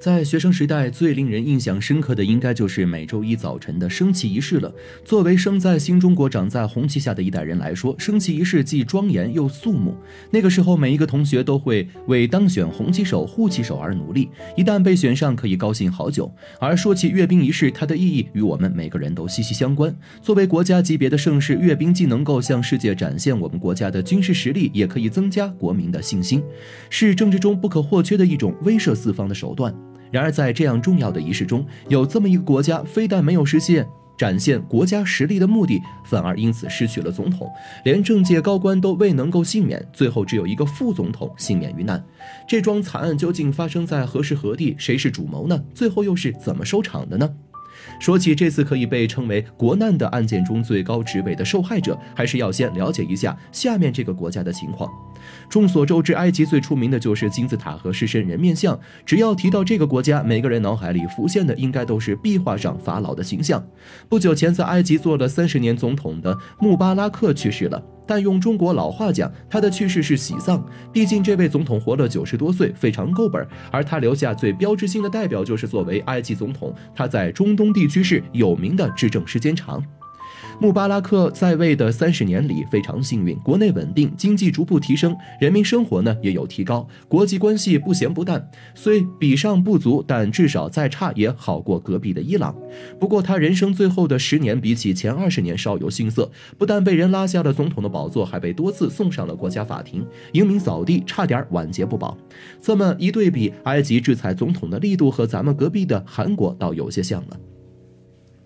在学生时代，最令人印象深刻的应该就是每周一早晨的升旗仪式了。作为生在新中国、长在红旗下的一代人来说，升旗仪式既庄严又肃穆。那个时候，每一个同学都会为当选红旗手、护旗手而努力，一旦被选上，可以高兴好久。而说起阅兵仪式，它的意义与我们每个人都息息相关。作为国家级别的盛事，阅兵既能够向世界展现我们国家的军事实力，也可以增加国民的信心，是政治中不可或缺的一种威慑四方的手段。然而，在这样重要的仪式中，有这么一个国家，非但没有实现展现国家实力的目的，反而因此失去了总统，连政界高官都未能够幸免，最后只有一个副总统幸免于难。这桩惨案究竟发生在何时何地？谁是主谋呢？最后又是怎么收场的呢？说起这次可以被称为国难的案件中最高职位的受害者，还是要先了解一下下面这个国家的情况。众所周知，埃及最出名的就是金字塔和狮身人面像。只要提到这个国家，每个人脑海里浮现的应该都是壁画上法老的形象。不久前，在埃及做了三十年总统的穆巴拉克去世了。但用中国老话讲，他的去世是喜丧。毕竟这位总统活了九十多岁，非常够本。而他留下最标志性的代表，就是作为埃及总统，他在中东地区是有名的执政时间长。穆巴拉克在位的三十年里非常幸运，国内稳定，经济逐步提升，人民生活呢也有提高，国际关系不咸不淡。虽比上不足，但至少再差也好过隔壁的伊朗。不过他人生最后的十年，比起前二十年稍有逊色，不但被人拉下了总统的宝座，还被多次送上了国家法庭，英明扫地，差点晚节不保。这么一对比，埃及制裁总统的力度和咱们隔壁的韩国倒有些像了。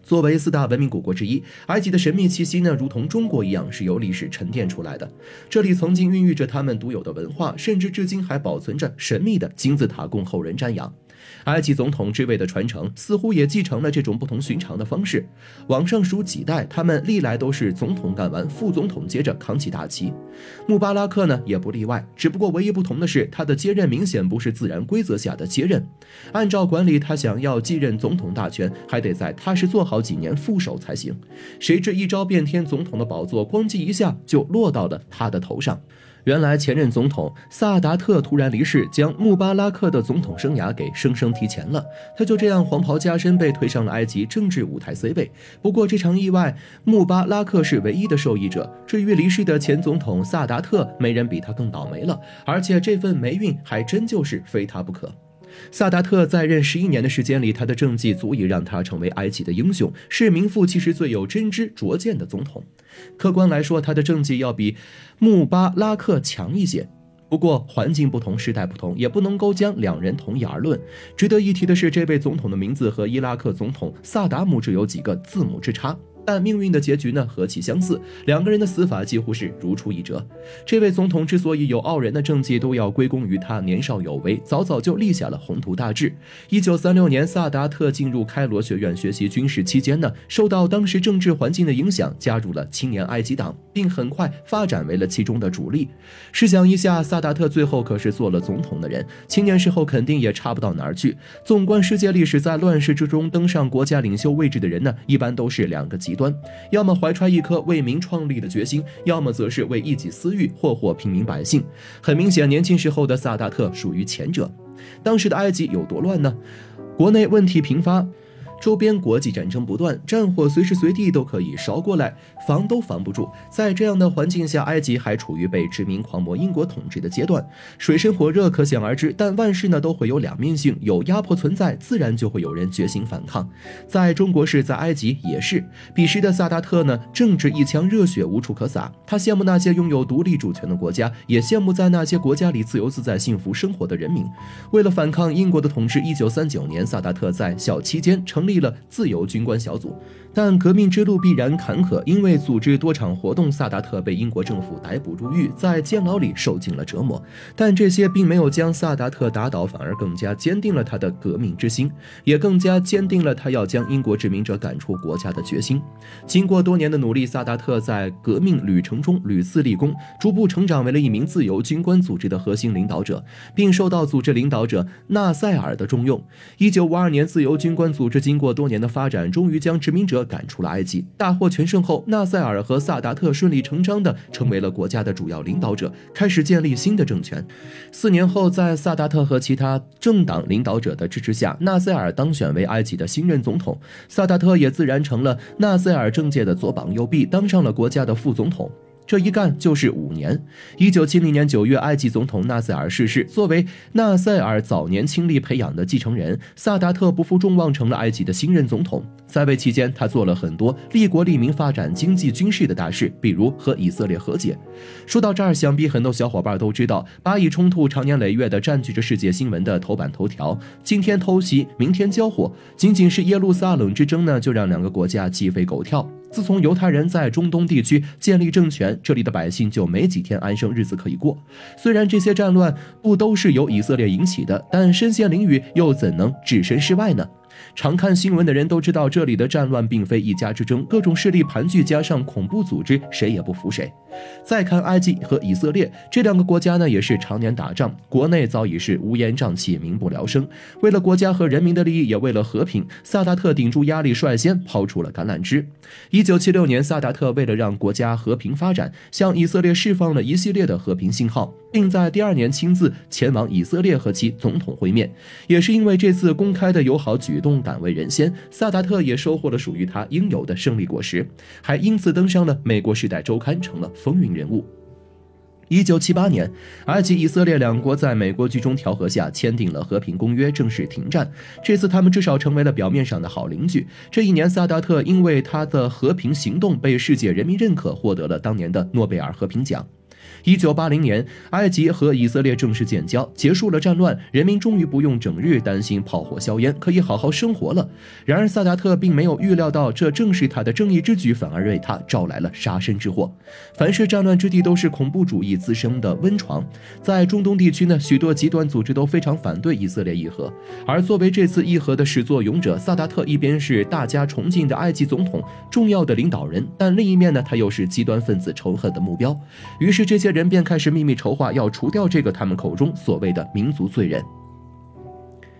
作为四大文明古国之一，埃及的神秘气息呢，如同中国一样，是由历史沉淀出来的。这里曾经孕育着他们独有的文化，甚至至今还保存着神秘的金字塔供后人瞻仰。埃及总统之位的传承似乎也继承了这种不同寻常的方式。往上数几代，他们历来都是总统干完，副总统接着扛起大旗。穆巴拉克呢也不例外，只不过唯一不同的是，他的接任明显不是自然规则下的接任。按照管理，他想要继任总统大权，还得再踏实做好几年副手才行。谁知一招变天，总统的宝座咣叽一下就落到了他的头上。原来前任总统萨达特突然离世，将穆巴拉克的总统生涯给生生提前了。他就这样黄袍加身，被推上了埃及政治舞台 C 位。不过这场意外，穆巴拉克是唯一的受益者。至于离世的前总统萨达特，没人比他更倒霉了。而且这份霉运还真就是非他不可。萨达特在任十一年的时间里，他的政绩足以让他成为埃及的英雄，是名副其实最有真知灼见的总统。客观来说，他的政绩要比穆巴拉克强一些。不过环境不同，时代不同，也不能够将两人同一而论。值得一提的是，这位总统的名字和伊拉克总统萨达姆只有几个字母之差。但命运的结局呢，何其相似！两个人的死法几乎是如出一辙。这位总统之所以有傲人的政绩，都要归功于他年少有为，早早就立下了宏图大志。一九三六年，萨达特进入开罗学院学习军事期间呢，受到当时政治环境的影响，加入了青年埃及党，并很快发展为了其中的主力。试想一下，萨达特最后可是做了总统的人，青年时候肯定也差不到哪儿去。纵观世界历史，在乱世之中登上国家领袖位置的人呢，一般都是两个极。端，要么怀揣一颗为民创立的决心，要么则是为一己私欲祸祸平民百姓。很明显，年轻时候的萨达特属于前者。当时的埃及有多乱呢？国内问题频发。周边国际战争不断，战火随时随地都可以烧过来，防都防不住。在这样的环境下，埃及还处于被殖民狂魔英国统治的阶段，水深火热可想而知。但万事呢都会有两面性，有压迫存在，自然就会有人决心反抗。在中国是，在埃及也是。彼时的萨达特呢，正值一腔热血无处可撒，他羡慕那些拥有独立主权的国家，也羡慕在那些国家里自由自在、幸福生活的人民。为了反抗英国的统治，一九三九年，萨达特在校期间成立。立了自由军官小组。但革命之路必然坎坷，因为组织多场活动，萨达特被英国政府逮捕入狱，在监牢里受尽了折磨。但这些并没有将萨达特打倒，反而更加坚定了他的革命之心，也更加坚定了他要将英国殖民者赶出国家的决心。经过多年的努力，萨达特在革命旅程中屡次立功，逐步成长为了一名自由军官组织的核心领导者，并受到组织领导者纳赛尔的重用。一九五二年，自由军官组织经过。过多年的发展，终于将殖民者赶出了埃及。大获全胜后，纳赛尔和萨达特顺理成章地成为了国家的主要领导者，开始建立新的政权。四年后，在萨达特和其他政党领导者的支持下，纳赛尔当选为埃及的新任总统，萨达特也自然成了纳赛尔政界的左膀右臂，当上了国家的副总统。这一干就是五年。一九七零年九月，埃及总统纳赛尔逝世。作为纳赛尔早年倾力培养的继承人，萨达特不负众望，成了埃及的新任总统。在位期间，他做了很多利国利民、发展经济、军事的大事，比如和以色列和解。说到这儿，想必很多小伙伴都知道，巴以冲突长年累月地占据着世界新闻的头版头条。今天偷袭，明天交火，仅仅是耶路撒冷之争呢，就让两个国家鸡飞狗跳。自从犹太人在中东地区建立政权，这里的百姓就没几天安生日子可以过。虽然这些战乱不都是由以色列引起的，但身陷囹圄又怎能置身事外呢？常看新闻的人都知道，这里的战乱并非一家之争，各种势力盘踞，加上恐怖组织，谁也不服谁。再看埃及和以色列这两个国家呢，也是常年打仗，国内早已是乌烟瘴气，民不聊生。为了国家和人民的利益，也为了和平，萨达特顶住压力，率先抛出了橄榄枝。一九七六年，萨达特为了让国家和平发展，向以色列释放了一系列的和平信号。并在第二年亲自前往以色列和其总统会面，也是因为这次公开的友好举动敢为人先，萨达特也收获了属于他应有的胜利果实，还因此登上了美国《时代周刊》，成了风云人物。一九七八年，埃及、以色列两国在美国居中调和下签订了和平公约，正式停战。这次他们至少成为了表面上的好邻居。这一年，萨达特因为他的和平行动被世界人民认可，获得了当年的诺贝尔和平奖。一九八零年，埃及和以色列正式建交，结束了战乱，人民终于不用整日担心炮火硝烟，可以好好生活了。然而，萨达特并没有预料到，这正是他的正义之举，反而为他招来了杀身之祸。凡是战乱之地，都是恐怖主义滋生的温床。在中东地区呢，许多极端组织都非常反对以色列议和。而作为这次议和的始作俑者，萨达特一边是大家崇敬的埃及总统，重要的领导人，但另一面呢，他又是极端分子仇恨的目标。于是这些。人便开始秘密筹划，要除掉这个他们口中所谓的民族罪人。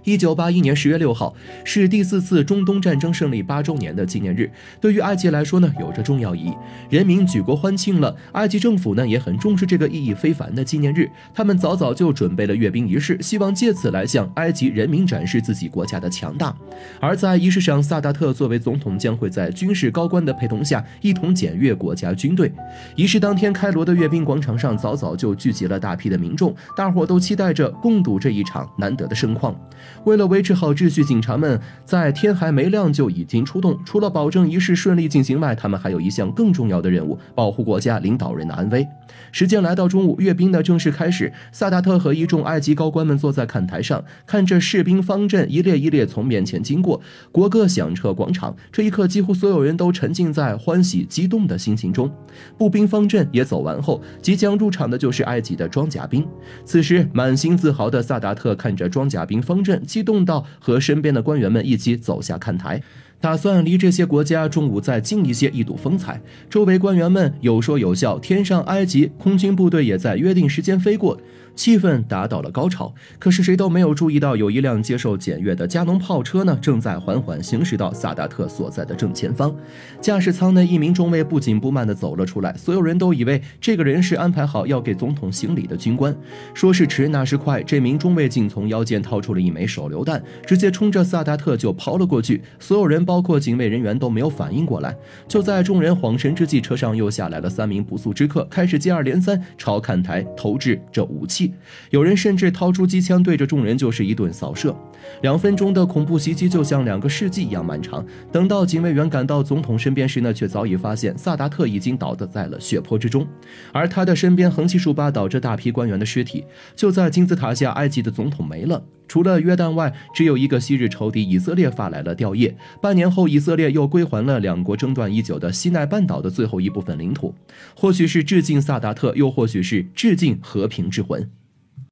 一九八一年十月六号是第四次中东战争胜利八周年的纪念日，对于埃及来说呢，有着重要意义。人民举国欢庆了，埃及政府呢也很重视这个意义非凡的纪念日，他们早早就准备了阅兵仪式，希望借此来向埃及人民展示自己国家的强大。而在仪式上，萨达特作为总统将会在军事高官的陪同下一同检阅国家军队。仪式当天，开罗的阅兵广场上早早就聚集了大批的民众，大伙都期待着共睹这一场难得的盛况。为了维持好秩序，警察们在天还没亮就已经出动。除了保证仪式顺利进行外，他们还有一项更重要的任务：保护国家领导人的安危。时间来到中午，阅兵的正式开始。萨达特和一众埃及高官们坐在看台上，看着士兵方阵一列一列从面前经过，国歌响彻广场。这一刻，几乎所有人都沉浸在欢喜激动的心情中。步兵方阵也走完后，即将入场的就是埃及的装甲兵。此时，满心自豪的萨达特看着装甲兵方阵。激动到和身边的官员们一起走下看台，打算离这些国家中午再近一些，一睹风采。周围官员们有说有笑，天上埃及空军部队也在约定时间飞过。气氛达到了高潮，可是谁都没有注意到，有一辆接受检阅的加农炮车呢，正在缓缓行驶到萨达特所在的正前方。驾驶舱内一名中尉不紧不慢地走了出来，所有人都以为这个人是安排好要给总统行礼的军官。说时迟，那时快，这名中尉竟从腰间掏出了一枚手榴弹，直接冲着萨达特就抛了过去。所有人，包包括警卫人员，都没有反应过来。就在众人恍神之际，车上又下来了三名不速之客，开始接二连三朝看台投掷这武器。有人甚至掏出机枪对着众人就是一顿扫射，两分钟的恐怖袭击就像两个世纪一样漫长。等到警卫员赶到总统身边时呢，却早已发现萨达特已经倒在了血泊之中，而他的身边横七竖八倒着大批官员的尸体。就在金字塔下，埃及的总统没了，除了约旦外，只有一个昔日仇敌以色列发来了吊唁。半年后，以色列又归还了两国争端已久的西奈半岛的最后一部分领土。或许是致敬萨达特，又或许是致敬和平之魂。